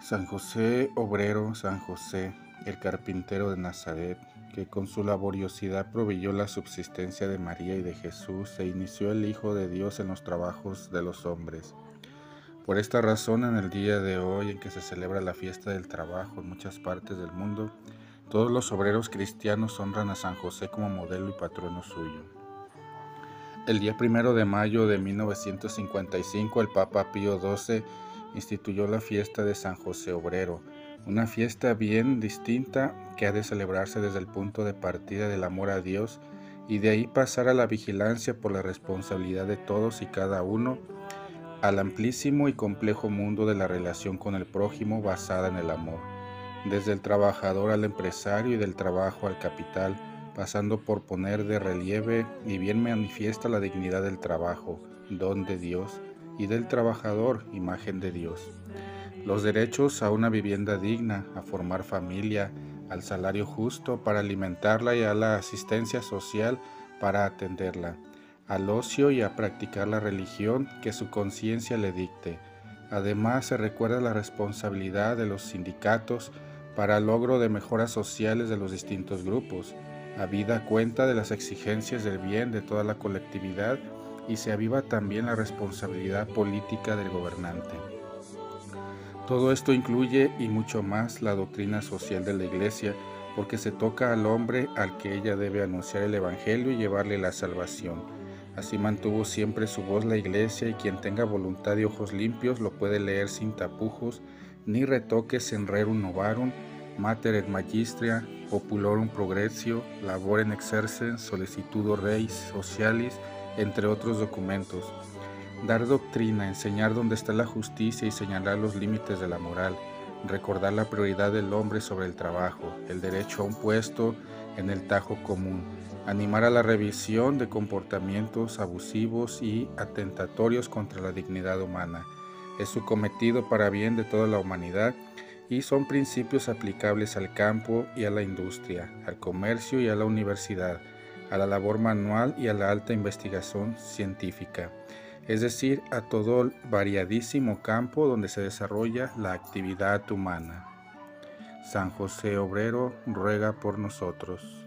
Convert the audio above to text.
San José obrero, San José, el carpintero de Nazaret, que con su laboriosidad proveyó la subsistencia de María y de Jesús e inició el Hijo de Dios en los trabajos de los hombres. Por esta razón, en el día de hoy en que se celebra la fiesta del trabajo en muchas partes del mundo, todos los obreros cristianos honran a San José como modelo y patrono suyo. El día primero de mayo de 1955, el Papa Pío XII instituyó la fiesta de San José Obrero, una fiesta bien distinta que ha de celebrarse desde el punto de partida del amor a Dios y de ahí pasar a la vigilancia por la responsabilidad de todos y cada uno al amplísimo y complejo mundo de la relación con el prójimo basada en el amor, desde el trabajador al empresario y del trabajo al capital, pasando por poner de relieve y bien manifiesta la dignidad del trabajo, don de Dios, y del trabajador, imagen de Dios. Los derechos a una vivienda digna, a formar familia, al salario justo para alimentarla y a la asistencia social para atenderla, al ocio y a practicar la religión que su conciencia le dicte. Además, se recuerda la responsabilidad de los sindicatos para el logro de mejoras sociales de los distintos grupos, habida cuenta de las exigencias del bien de toda la colectividad y se aviva también la responsabilidad política del gobernante. Todo esto incluye y mucho más la doctrina social de la Iglesia, porque se toca al hombre al que ella debe anunciar el Evangelio y llevarle la salvación. Así mantuvo siempre su voz la Iglesia y quien tenga voluntad y ojos limpios lo puede leer sin tapujos, ni retoques en rerum novarum, mater et magistria, populorum progressio, laborem exercens, solicitudo reis socialis, entre otros documentos. Dar doctrina, enseñar dónde está la justicia y señalar los límites de la moral, recordar la prioridad del hombre sobre el trabajo, el derecho a un puesto en el tajo común, animar a la revisión de comportamientos abusivos y atentatorios contra la dignidad humana. Es su cometido para bien de toda la humanidad y son principios aplicables al campo y a la industria, al comercio y a la universidad a la labor manual y a la alta investigación científica, es decir, a todo el variadísimo campo donde se desarrolla la actividad humana. San José Obrero ruega por nosotros.